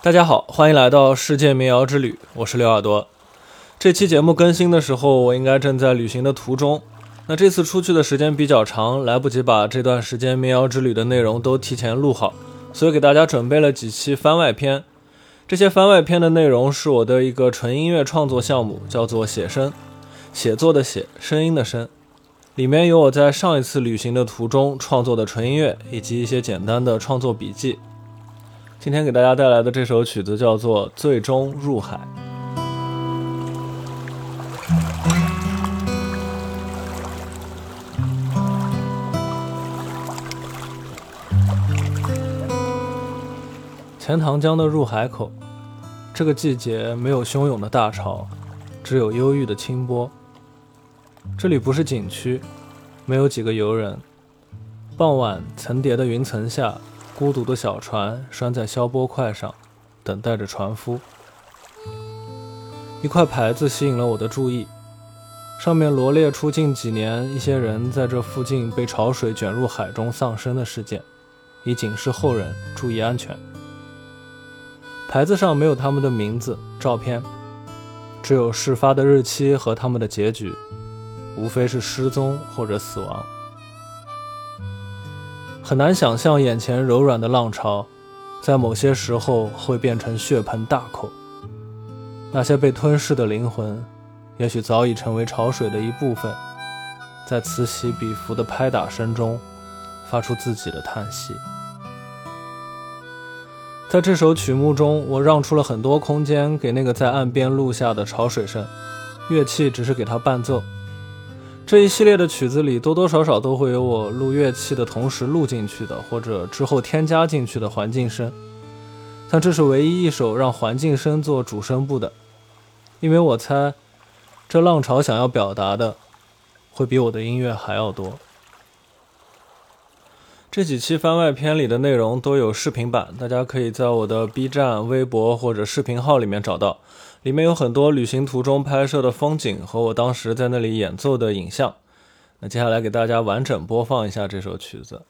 大家好，欢迎来到世界民谣之旅，我是刘耳朵。这期节目更新的时候，我应该正在旅行的途中。那这次出去的时间比较长，来不及把这段时间民谣之旅的内容都提前录好，所以给大家准备了几期番外篇。这些番外篇的内容是我的一个纯音乐创作项目，叫做写声，写作的写，声音的声。里面有我在上一次旅行的途中创作的纯音乐，以及一些简单的创作笔记。今天给大家带来的这首曲子叫做《最终入海》。钱塘江的入海口，这个季节没有汹涌的大潮，只有忧郁的清波。这里不是景区，没有几个游人。傍晚层叠的云层下。孤独的小船拴在消波块上，等待着船夫。一块牌子吸引了我的注意，上面罗列出近几年一些人在这附近被潮水卷入海中丧生的事件，以警示后人注意安全。牌子上没有他们的名字、照片，只有事发的日期和他们的结局，无非是失踪或者死亡。很难想象眼前柔软的浪潮，在某些时候会变成血盆大口。那些被吞噬的灵魂，也许早已成为潮水的一部分，在此起彼伏的拍打声中，发出自己的叹息。在这首曲目中，我让出了很多空间给那个在岸边录下的潮水声，乐器只是给它伴奏。这一系列的曲子里，多多少少都会有我录乐器的同时录进去的，或者之后添加进去的环境声。但这是唯一一首让环境声做主声部的，因为我猜，这浪潮想要表达的，会比我的音乐还要多。这几期番外篇里的内容都有视频版，大家可以在我的 B 站、微博或者视频号里面找到。里面有很多旅行途中拍摄的风景和我当时在那里演奏的影像。那接下来给大家完整播放一下这首曲子。